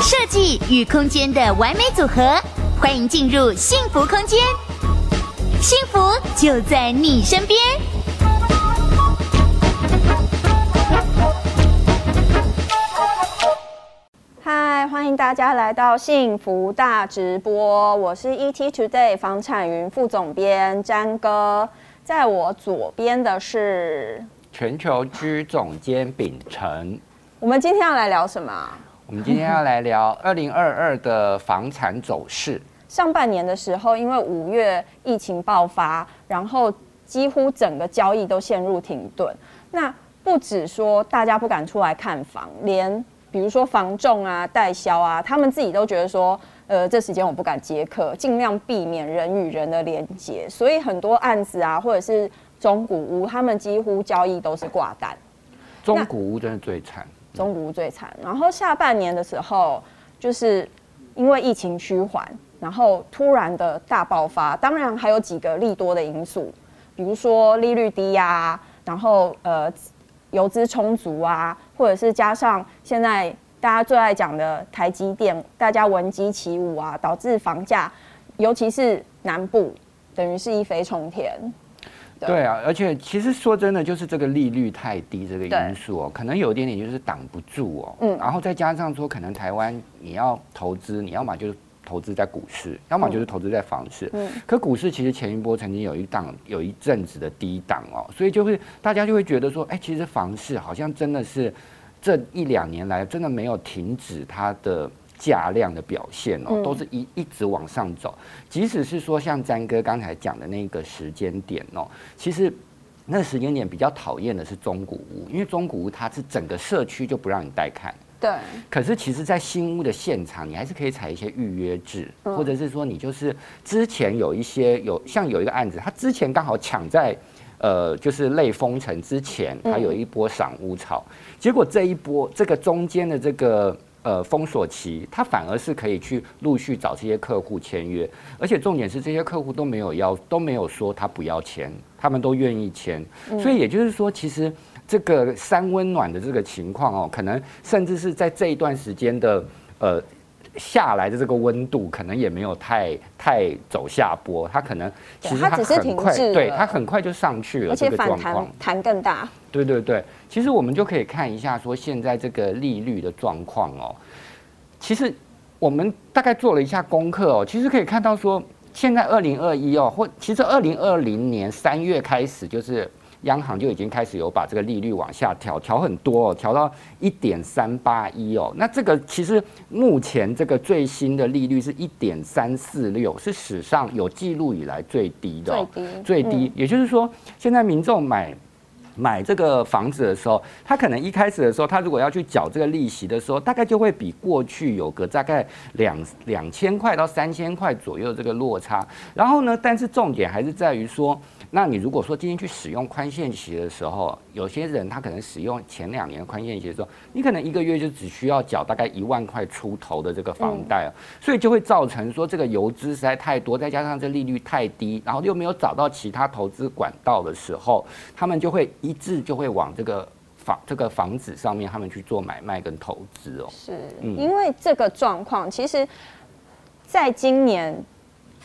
设计与空间的完美组合，欢迎进入幸福空间，幸福就在你身边。嗨，欢迎大家来到幸福大直播，我是 ET Today 房产云副总编詹哥，在我左边的是全球居总监秉承。我们今天要来聊什么？我们今天要来聊 二零二二的房产走势。上半年的时候，因为五月疫情爆发，然后几乎整个交易都陷入停顿。那不止说大家不敢出来看房，连比如说房仲啊、代销啊，他们自己都觉得说，呃，这时间我不敢接客，尽量避免人与人的连接。所以很多案子啊，或者是中古屋，他们几乎交易都是挂单。中古屋真的最惨。中古屋最惨，然后下半年的时候，就是因为疫情趋缓，然后突然的大爆发。当然还有几个利多的因素，比如说利率低呀、啊，然后呃，游资充足啊，或者是加上现在大家最爱讲的台积电，大家闻鸡起舞啊，导致房价，尤其是南部，等于是一飞冲天。对，对啊，而且其实说真的，就是这个利率太低这个因素哦，可能有一点点就是挡不住哦。嗯，然后再加上说，可能台湾你要投资，你要么就是投资在股市，要么就是投资在房市。嗯，可股市其实前一波曾经有一档有一阵子的低档哦，所以就会大家就会觉得说，哎，其实房市好像真的是这一两年来真的没有停止它的。价量的表现哦，都是一一直往上走。即使是说像詹哥刚才讲的那个时间点哦，其实那个时间点比较讨厌的是中古屋，因为中古屋它是整个社区就不让你带看。对。可是其实，在新屋的现场，你还是可以采一些预约制，或者是说你就是之前有一些有像有一个案子，他之前刚好抢在呃就是类封城之前，他有一波赏屋潮，结果这一波这个中间的这个。呃，封锁期，他反而是可以去陆续找这些客户签约，而且重点是这些客户都没有要，都没有说他不要签，他们都愿意签。所以也就是说，其实这个三温暖的这个情况哦，可能甚至是在这一段时间的呃。下来的这个温度可能也没有太太走下坡，它可能其实它很快，对，它很快就上去了，而且反弹弹更大。对对对，其实我们就可以看一下说现在这个利率的状况哦。其实我们大概做了一下功课哦，其实可以看到说现在二零二一哦，或其实二零二零年三月开始就是。央行就已经开始有把这个利率往下调，调很多哦，调到一点三八一哦。那这个其实目前这个最新的利率是一点三四六，是史上有记录以来最低的，最低最低。也就是说，现在民众买买这个房子的时候，他可能一开始的时候，他如果要去缴这个利息的时候，大概就会比过去有个大概两两千块到三千块左右的这个落差。然后呢，但是重点还是在于说。那你如果说今天去使用宽限期的时候，有些人他可能使用前两年宽限期的时候，你可能一个月就只需要缴大概一万块出头的这个房贷，所以就会造成说这个游资实在太多，再加上这利率太低，然后又没有找到其他投资管道的时候，他们就会一致就会往这个房这个房子上面他们去做买卖跟投资哦。是，因为这个状况，其实在今年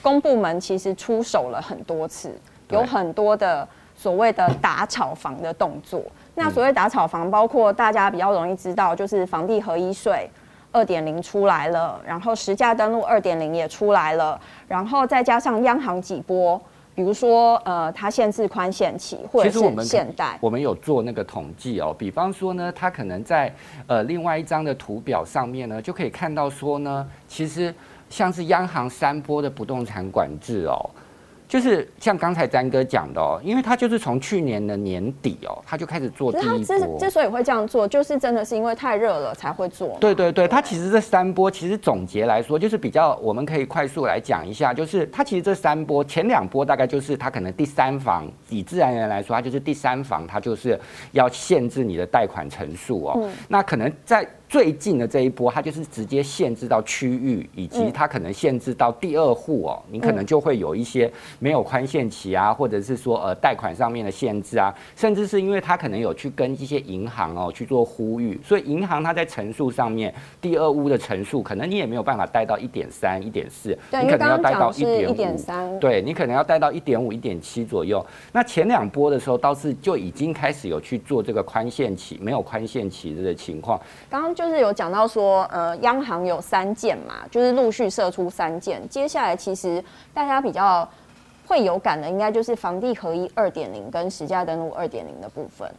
公部门其实出手了很多次。有很多的所谓的打炒房的动作，那所谓打炒房，包括大家比较容易知道，就是房地合一税二点零出来了，然后实价登录二点零也出来了，然后再加上央行几波，比如说呃，它限制宽限期，或者是限贷，我们有做那个统计哦，比方说呢，它可能在呃另外一张的图表上面呢，就可以看到说呢，其实像是央行三波的不动产管制哦。就是像刚才詹哥讲的哦，因为他就是从去年的年底哦，他就开始做第一波。之之所以会这样做，就是真的是因为太热了才会做。对对对，他其实这三波其实总结来说，就是比较我们可以快速来讲一下，就是他其实这三波前两波大概就是他可能第三房，以自然人来说，他就是第三房，他就是要限制你的贷款成数哦。那可能在最近的这一波，它就是直接限制到区域，以及它可能限制到第二户哦，你可能就会有一些没有宽限期啊，或者是说呃贷款上面的限制啊，甚至是因为它可能有去跟一些银行哦去做呼吁，所以银行它在层数上面，第二屋的层数可能你也没有办法贷到一点三、一点四，你可能要贷到一点五，对，你可能要贷到一点五、一点七左右。那前两波的时候倒是就已经开始有去做这个宽限期，没有宽限期的情况。刚刚就就是有讲到说，呃，央行有三件嘛，就是陆续射出三件。接下来其实大家比较会有感的，应该就是房地合一二点零跟实价登录二点零的部分。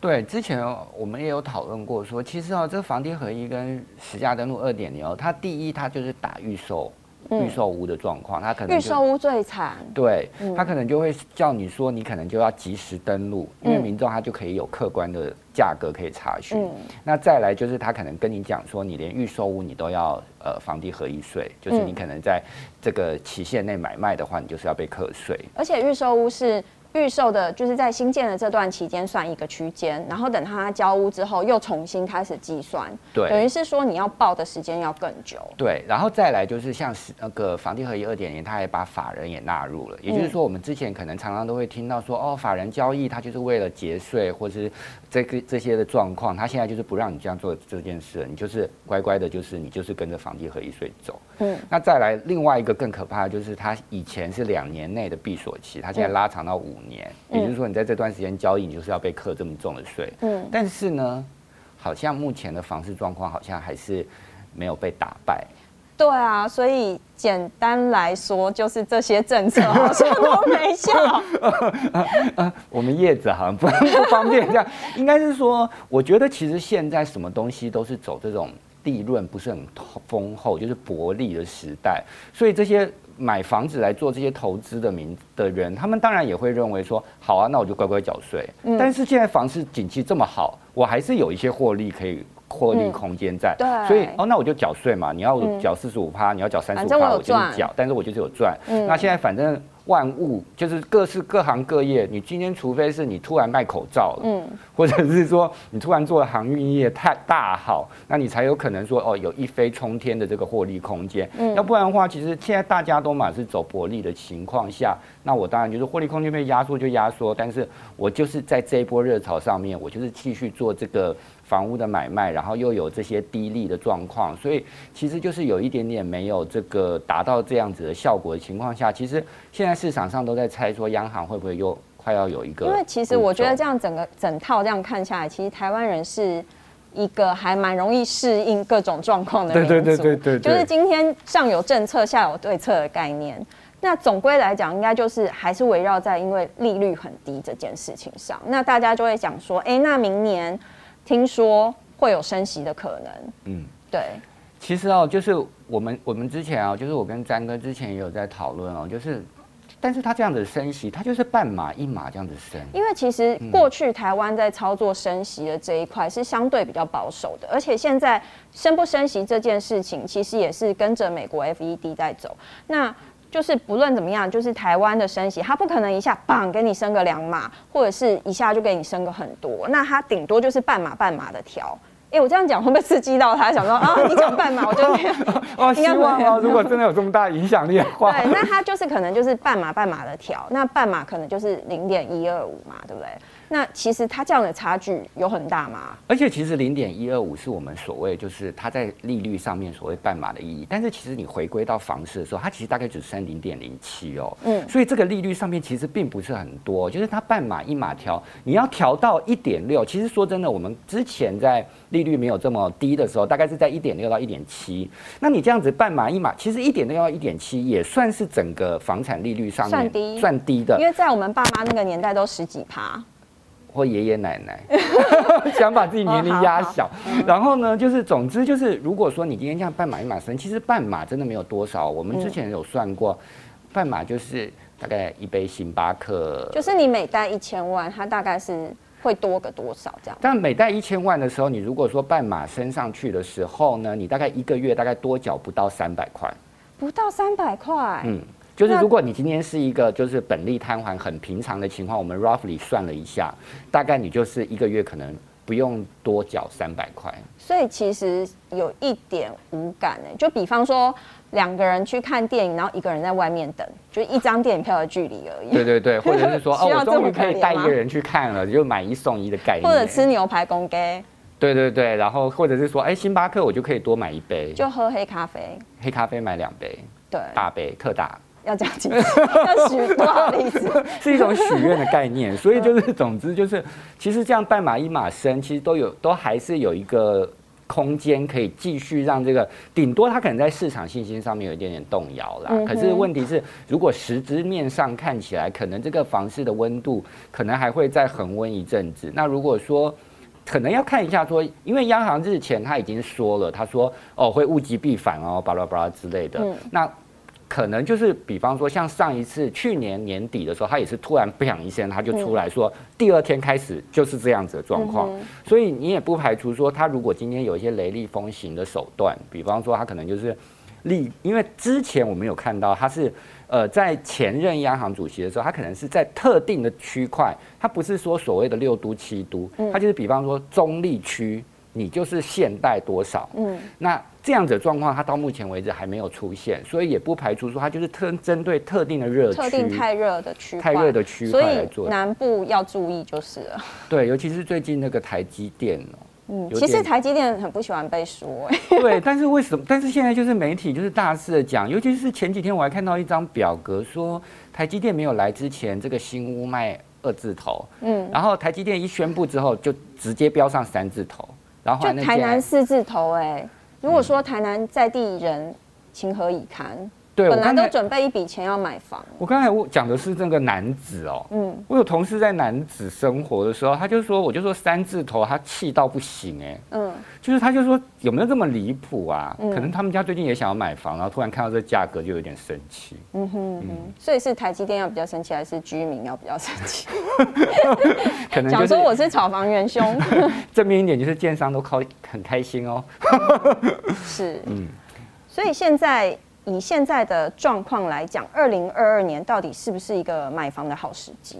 对，之前我们也有讨论过说，其实哦，这个房地合一跟实价登录二点零哦，它第一它就是打预售。预售屋的状况，他可能预售屋最惨。对，他可能就会叫你说，你可能就要及时登录，因为民众他就可以有客观的价格可以查询。那再来就是他可能跟你讲说，你连预售屋你都要呃房地合一税，就是你可能在这个期限内买卖的话，你就是要被课税。而且预售屋是。预售的，就是在新建的这段期间算一个区间，然后等他交屋之后又重新开始计算，对，等于是说你要报的时间要更久。对，然后再来就是像是那个房地合一二点零，他也把法人也纳入了，也就是说我们之前可能常常都会听到说，哦，法人交易他就是为了节税或是这个这些的状况，他现在就是不让你这样做这件事，你就是乖乖的，就是你就是跟着房地合一税走。嗯，那再来另外一个更可怕的就是他以前是两年内的闭锁期，他现在拉长到五年。也就是说，你在这段时间交易，你就是要被课这么重的税。嗯，但是呢，好像目前的房市状况好像还是没有被打败。对啊，所以简单来说，就是这些政策好像都没效。我们叶子好像不不方便这样，应该是说，我觉得其实现在什么东西都是走这种利润不是很丰厚，就是薄利的时代，所以这些。买房子来做这些投资的民的人，他们当然也会认为说，好啊，那我就乖乖缴税。嗯。但是现在房市景气这么好，我还是有一些获利可以获利空间在。对。所以哦，那我就缴税嘛。你要缴四十五趴，你要缴三十五趴，我就是缴。但是我就是有赚。嗯。那现在反正。万物就是各式各行各业，你今天除非是你突然卖口罩了，嗯，或者是说你突然做的航运业太大好，那你才有可能说哦，有一飞冲天的这个获利空间。嗯，要不然的话，其实现在大家都嘛是走薄利的情况下，那我当然就是获利空间被压缩就压缩，但是我就是在这一波热潮上面，我就是继续做这个。房屋的买卖，然后又有这些低利的状况，所以其实就是有一点点没有这个达到这样子的效果的情况下，其实现在市场上都在猜说央行会不会又快要有一个。因为其实我觉得这样整个整套这样看下来，其实台湾人是一个还蛮容易适应各种状况的民族。对对对对对，就是今天上有政策下有对策的概念。那总归来讲，应该就是还是围绕在因为利率很低这件事情上。那大家就会讲说，哎，那明年。听说会有升息的可能，嗯，对。其实哦，就是我们我们之前啊，就是我跟詹哥之前也有在讨论哦，就是，但是他这样子升息，他就是半码一码这样子升。因为其实过去台湾在操作升息的这一块是相对比较保守的，而且现在升不升息这件事情，其实也是跟着美国 FED 在走。那就是不论怎么样，就是台湾的升息，它不可能一下绑给你升个两码，或者是一下就给你升个很多，那它顶多就是半码半码的调。哎、欸，我这样讲会不会刺激到他？想说啊，你讲半码，我就。哦，希望哦，如果真的有这么大影响力的话，对，那他就是可能就是半码半码的调，那半码可能就是零点一二五嘛，对不对？那其实它这样的差距有很大吗？而且其实零点一二五是我们所谓就是它在利率上面所谓半码的意义，但是其实你回归到房市的时候，它其实大概只升零点零七哦。嗯，所以这个利率上面其实并不是很多，就是它半码一码调，你要调到一点六，其实说真的，我们之前在利率没有这么低的时候，大概是在一点六到一点七。那你这样子半码一码，其实一点六到一点七也算是整个房产利率上面算低算低的，因为在我们爸妈那个年代都十几趴。或爷爷奶奶 想把自己年龄压小，然后呢，就是总之就是，如果说你今天这样半马一马升，其实半马真的没有多少。我们之前有算过，半马就是大概一杯星巴克，就是你每贷一千万，它大概是会多个多少这样。但每贷一千万的时候，你如果说半马升上去的时候呢，你大概一个月大概多缴不到三百块，不到三百块，嗯。就是如果你今天是一个就是本利摊还很平常的情况，我们 roughly 算了一下，大概你就是一个月可能不用多缴三百块。所以其实有一点无感呢，就比方说两个人去看电影，然后一个人在外面等，就一张电影票的距离而已。对对对，或者是说哦，我终于可以带一个人去看了，就买一送一的概念。或者吃牛排公给。对对对，然后或者是说，哎，星巴克我就可以多买一杯，就喝黑咖啡，黑咖啡买两杯，对，大杯特大，要这样子，要许多少例子？是一种许愿的概念，所以就是 总之就是，其实这样半马一马升，其实都有都还是有一个空间可以继续让这个，顶多它可能在市场信心上面有一点点动摇啦。嗯、可是问题是，如果实质面上看起来，可能这个房市的温度可能还会再恒温一阵子。那如果说，可能要看一下，说，因为央行日前他已经说了，他说哦会物极必反哦，巴拉巴拉之类的。嗯、那可能就是，比方说像上一次去年年底的时候，他也是突然不响一声，他就出来说，嗯、第二天开始就是这样子的状况。所以你也不排除说，他如果今天有一些雷厉风行的手段，比方说他可能就是利，因为之前我们有看到他是。呃，在前任央行主席的时候，他可能是在特定的区块，他不是说所谓的六都七都，他就是比方说中立区，你就是限贷多少，嗯，那这样子的状况，它到目前为止还没有出现，所以也不排除说它就是特针对特定的热区，特定太热的区，太热的区块来做，所以南部要注意就是了。对，尤其是最近那个台积电嗯，其实台积电很不喜欢被说，哎，对，但是为什么？但是现在就是媒体就是大肆的讲，尤其是前几天我还看到一张表格，说台积电没有来之前，这个新屋卖二字头，嗯，然后台积电一宣布之后，就直接标上三字头，然后就台南四字头，哎，如果说台南在地人情何以堪？对，本来都准备一笔钱要买房。我刚才我讲的是这个男子哦，嗯，我有同事在男子生活的时候，他就说，我就说三字头，他气到不行哎，嗯，就是他就说有没有这么离谱啊？可能他们家最近也想要买房，然后突然看到这价格就有点生气。嗯哼嗯，所以是台积电要比较生气，还是居民要比较生气？可能讲说我是炒房元凶。正面一点就是建商都靠很开心哦。是，嗯，所以现在。以现在的状况来讲，二零二二年到底是不是一个买房的好时机？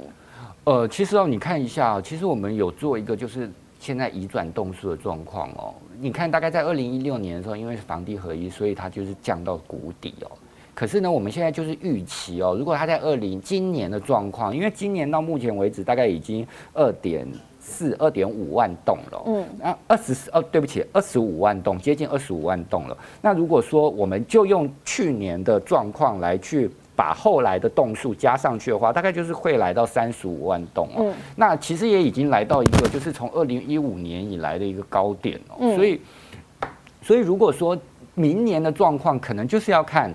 呃，其实哦，你看一下，其实我们有做一个，就是现在移转动数的状况哦。你看，大概在二零一六年的时候，因为是房地合一，所以它就是降到谷底哦。可是呢，我们现在就是预期哦，如果它在二零今年的状况，因为今年到目前为止大概已经二点。四二点五万栋了，嗯，那二十四哦，对不起，二十五万栋，接近二十五万栋了。那如果说我们就用去年的状况来去把后来的栋数加上去的话，大概就是会来到三十五万栋哦。嗯，那其实也已经来到一个就是从二零一五年以来的一个高点哦。嗯，所以，所以如果说明年的状况，可能就是要看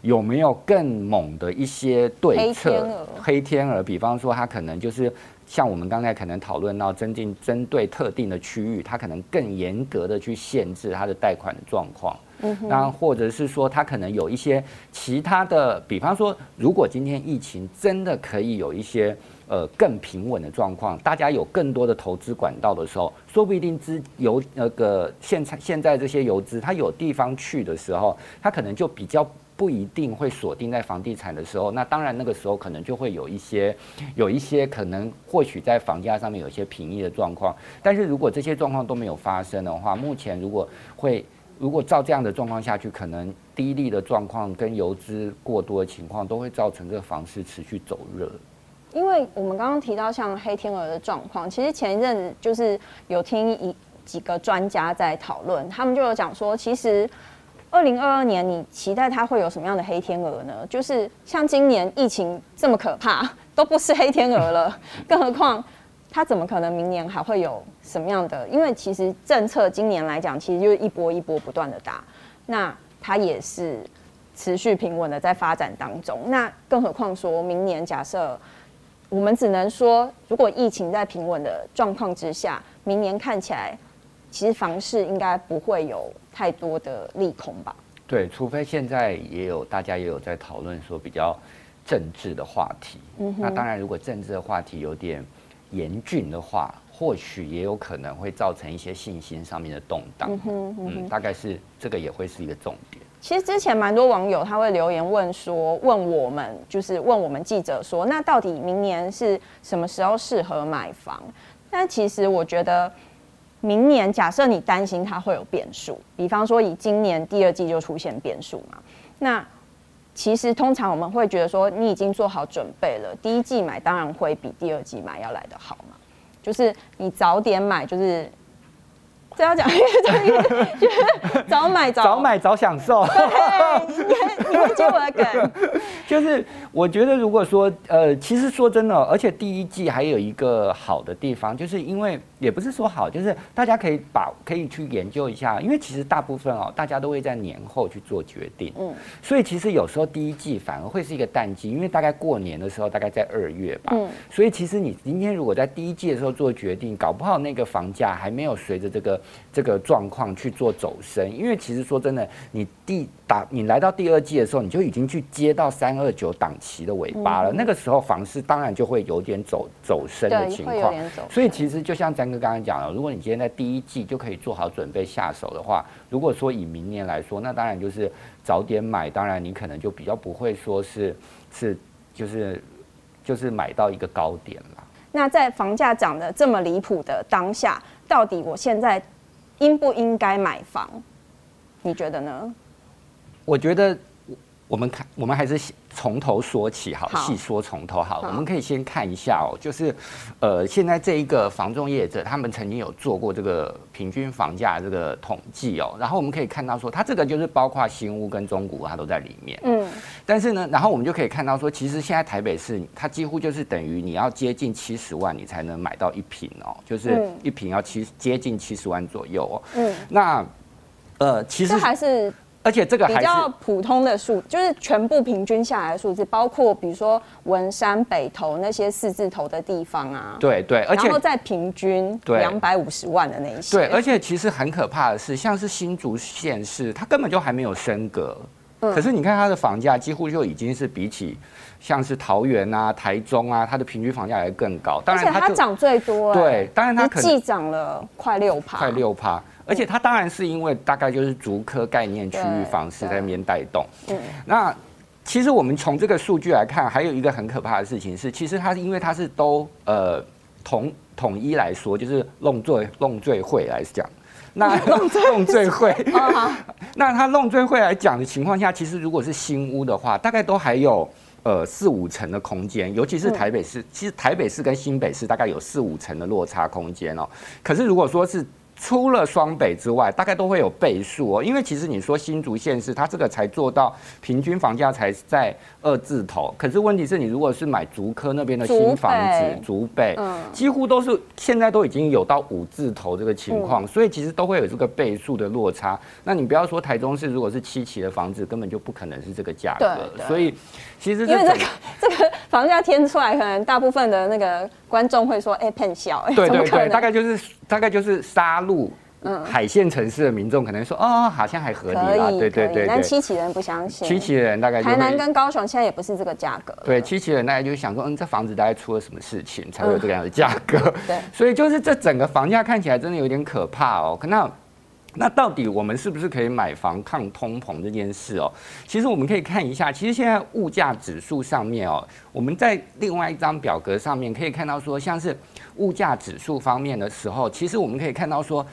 有没有更猛的一些对策。黑天鹅，黑天鹅，比方说它可能就是。像我们刚才可能讨论到，增进针对特定的区域，它可能更严格的去限制它的贷款的状况。嗯哼，那或者是说，它可能有一些其他的，比方说，如果今天疫情真的可以有一些呃更平稳的状况，大家有更多的投资管道的时候，说不一定资游那个现在现在这些游资，它有地方去的时候，它可能就比较。不一定会锁定在房地产的时候，那当然那个时候可能就会有一些，有一些可能或许在房价上面有一些平抑的状况。但是如果这些状况都没有发生的话，目前如果会，如果照这样的状况下去，可能低利的状况跟游资过多的情况，都会造成这个房市持续走热。因为我们刚刚提到像黑天鹅的状况，其实前一阵子就是有听一几个专家在讨论，他们就有讲说，其实。二零二二年，你期待它会有什么样的黑天鹅呢？就是像今年疫情这么可怕，都不是黑天鹅了，更何况它怎么可能明年还会有什么样的？因为其实政策今年来讲，其实就是一波一波不断的打，那它也是持续平稳的在发展当中。那更何况说明年，假设我们只能说，如果疫情在平稳的状况之下，明年看起来。其实房市应该不会有太多的利空吧？对，除非现在也有大家也有在讨论说比较政治的话题。那当然，如果政治的话题有点严峻的话，或许也有可能会造成一些信心上面的动荡。嗯哼，嗯哼，嗯，大概是这个也会是一个重点。其实之前蛮多网友他会留言问说，问我们就是问我们记者说，那到底明年是什么时候适合买房？但其实我觉得。明年假设你担心它会有变数，比方说以今年第二季就出现变数嘛，那其实通常我们会觉得说你已经做好准备了，第一季买当然会比第二季买要来得好嘛，就是你早点买就是。这要讲一个，就是早买早早买早享受。对，你还你会接我的梗。就是我觉得，如果说呃，其实说真的，而且第一季还有一个好的地方，就是因为也不是说好，就是大家可以把可以去研究一下，因为其实大部分哦，大家都会在年后去做决定。嗯。所以其实有时候第一季反而会是一个淡季，因为大概过年的时候大概在二月吧。嗯。所以其实你今天如果在第一季的时候做决定，搞不好那个房价还没有随着这个。这个状况去做走升，因为其实说真的，你第打你来到第二季的时候，你就已经去接到三二九档期的尾巴了。嗯、那个时候房市当然就会有点走走升的情况。所以其实就像詹哥刚刚讲了，如果你今天在第一季就可以做好准备下手的话，如果说以明年来说，那当然就是早点买，当然你可能就比较不会说是是就是就是买到一个高点了。那在房价涨得这么离谱的当下，到底我现在？应不应该买房？你觉得呢？我觉得，我们看，我们还是从头说起好，细说从头好。我们可以先看一下哦，就是，呃，现在这一个房仲业者，他们曾经有做过这个平均房价这个统计哦，然后我们可以看到说，它这个就是包括新屋跟中古屋，它都在里面。嗯。但是呢，然后我们就可以看到说，其实现在台北市它几乎就是等于你要接近七十万，你才能买到一坪哦，就是一坪要七接近七十万左右哦。嗯。那，呃，其实还是。而且这个还是比较普通的数，就是全部平均下来的数字，包括比如说文山、北投那些四字头的地方啊。对对，而且然后再平均两百五十万的那一些。对，而且其实很可怕的是，像是新竹县市，它根本就还没有升格，嗯、可是你看它的房价几乎就已经是比起像是桃园啊、台中啊，它的平均房价还更高。当然它涨最多、欸。对，当然它可能既涨了快六趴，快六趴。而且它当然是因为大概就是竹科概念区域房市在那边带动。嗯，那其实我们从这个数据来看，还有一个很可怕的事情是，其实它因为它是都呃统统一来说，就是弄罪弄罪会来讲，那 弄罪 弄罪会，那他弄罪会来讲的情况下，其实如果是新屋的话，大概都还有呃四五层的空间，尤其是台北市，其实台北市跟新北市大概有四五层的落差空间哦。可是如果说是除了双北之外，大概都会有倍数哦。因为其实你说新竹县市，它这个才做到平均房价才在二字头。可是问题是你如果是买竹科那边的新房子，竹北，嗯，几乎都是现在都已经有到五字头这个情况，所以其实都会有这个倍数的落差。那你不要说台中市，如果是七期的房子，根本就不可能是这个价格。所以其实因为这个 这个房价填出来，可能大部分的那个观众会说，哎，骗小，对对对，大概就是。大概就是杀戮、嗯，海线城市的民众可能说，哦，好像还合理啦，对对对。但七期人不相信，七期人大概台南跟高雄现在也不是这个价格。对，七期人大概就想说，嗯，这房子大概出了什么事情才会有这样的价格？对，所以就是这整个房价看起来真的有点可怕哦。那那到底我们是不是可以买房抗通膨这件事哦？其实我们可以看一下，其实现在物价指数上面哦，我们在另外一张表格上面可以看到说，像是。物价指数方面的时候，其实我们可以看到说，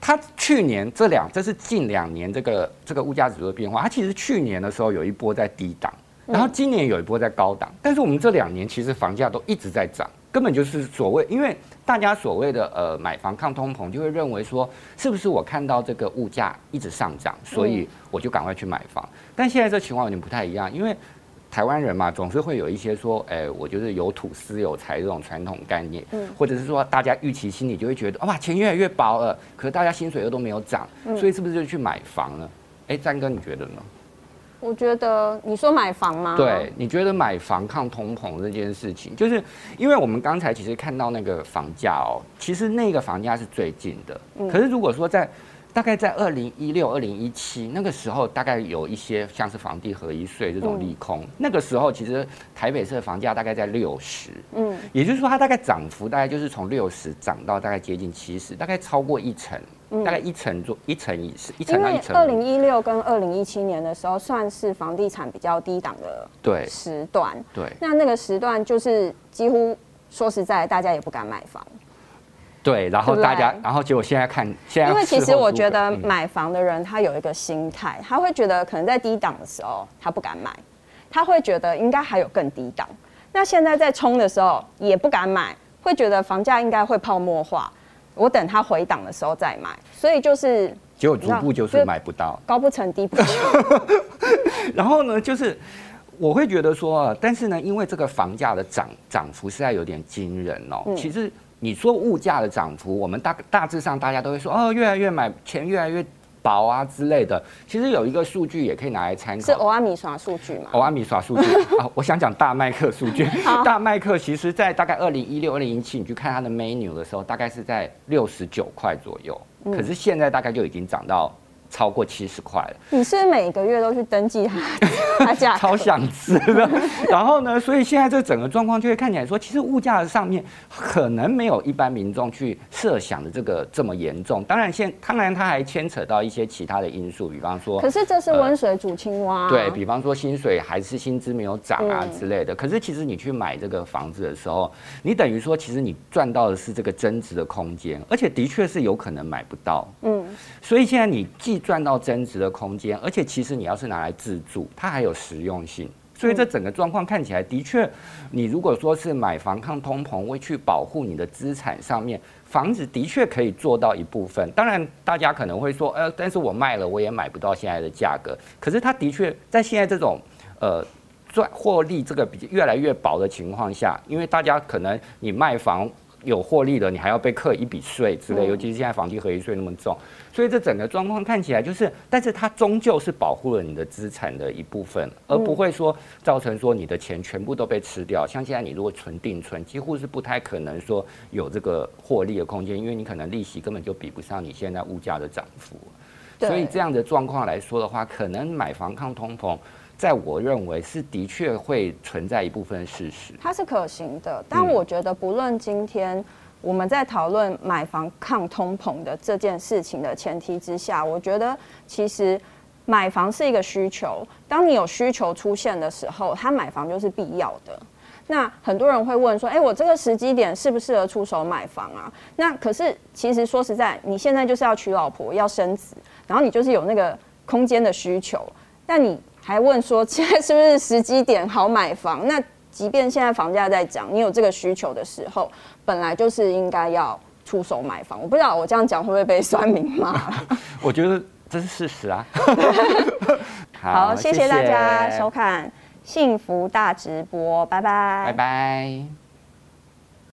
它去年这两，这是近两年这个这个物价指数的变化。它其实去年的时候有一波在低档，然后今年有一波在高档。但是我们这两年其实房价都一直在涨，根本就是所谓，因为大家所谓的呃买房抗通膨，就会认为说，是不是我看到这个物价一直上涨，所以我就赶快去买房。但现在这情况有点不太一样，因为。台湾人嘛，总是会有一些说，哎，我就是有土私有财这种传统概念，嗯，或者是说大家预期心里就会觉得，哇，钱越来越薄了，可是大家薪水又都没有涨，所以是不是就去买房了？哎，詹哥，你觉得呢？我觉得你说买房吗？对，你觉得买房抗通膨这件事情，就是因为我们刚才其实看到那个房价哦，其实那个房价是最近的，可是如果说在。大概在二零一六、二零一七那个时候，大概有一些像是房地合一税这种利空。嗯、那个时候，其实台北市的房价大概在六十，嗯，也就是说，它大概涨幅大概就是从六十涨到大概接近七十，大概超过一成，大概一成做一成以上，一成到一成。二零一六跟二零一七年的时候，算是房地产比较低档的对时段，对。那那个时段就是几乎说实在，大家也不敢买房。对，然后大家，然后结果现在看，现在因为其实我觉得买房的人他有一个心态，他会觉得可能在低档的时候他不敢买，他会觉得应该还有更低档。那现在在冲的时候也不敢买，会觉得房价应该会泡沫化，我等它回档的时候再买。所以就是结果逐步就是买不到，高不成低不就。然后呢，就是。我会觉得说，但是呢，因为这个房价的涨涨幅实在有点惊人哦。嗯、其实你说物价的涨幅，我们大大致上大家都会说，哦，越来越买钱越来越薄啊之类的。其实有一个数据也可以拿来参考，是欧阿米耍数据嘛？欧阿米耍数据 啊，我想讲大麦克数据。大麦克其实在大概二零一六、二零一七，你去看它的 menu 的时候，大概是在六十九块左右。嗯、可是现在大概就已经涨到。超过七十块了，你是每个月都去登记它，它价超想吃的。然后呢，所以现在这整个状况就会看起来说，其实物价的上面可能没有一般民众去设想的这个这么严重。当然现，现当然它还牵扯到一些其他的因素，比方说，可是这是温水煮青蛙，啊呃，对，比方说薪水还是薪资没有涨啊之类的。嗯、可是其实你去买这个房子的时候，你等于说，其实你赚到的是这个增值的空间，而且的确是有可能买不到。嗯，所以现在你既赚到增值的空间，而且其实你要是拿来自住，它还有实用性。所以这整个状况看起来的确，你如果说是买房抗通膨，会去保护你的资产上面，房子的确可以做到一部分。当然，大家可能会说，呃，但是我卖了，我也买不到现在的价格。可是它的确在现在这种呃赚获利这个比越来越薄的情况下，因为大家可能你卖房。有获利的，你还要被课一笔税之类，尤其是现在房地合一税那么重，所以这整个状况看起来就是，但是它终究是保护了你的资产的一部分，而不会说造成说你的钱全部都被吃掉。像现在你如果存定存，几乎是不太可能说有这个获利的空间，因为你可能利息根本就比不上你现在物价的涨幅。所以这样的状况来说的话，可能买房抗通膨。在我认为是的确会存在一部分事实，它是可行的。但我觉得，不论今天我们在讨论买房抗通膨的这件事情的前提之下，我觉得其实买房是一个需求。当你有需求出现的时候，它买房就是必要的。那很多人会问说：“哎，我这个时机点适不适合出手买房啊？”那可是其实说实在，你现在就是要娶老婆、要生子，然后你就是有那个空间的需求，但你。还问说 现在是不是时机点好买房？那即便现在房价在涨，你有这个需求的时候，本来就是应该要出手买房。我不知道我这样讲会不会被酸民骂？我觉得这是事实啊。好，好，谢谢大家收看《幸福大直播》，拜拜，拜拜。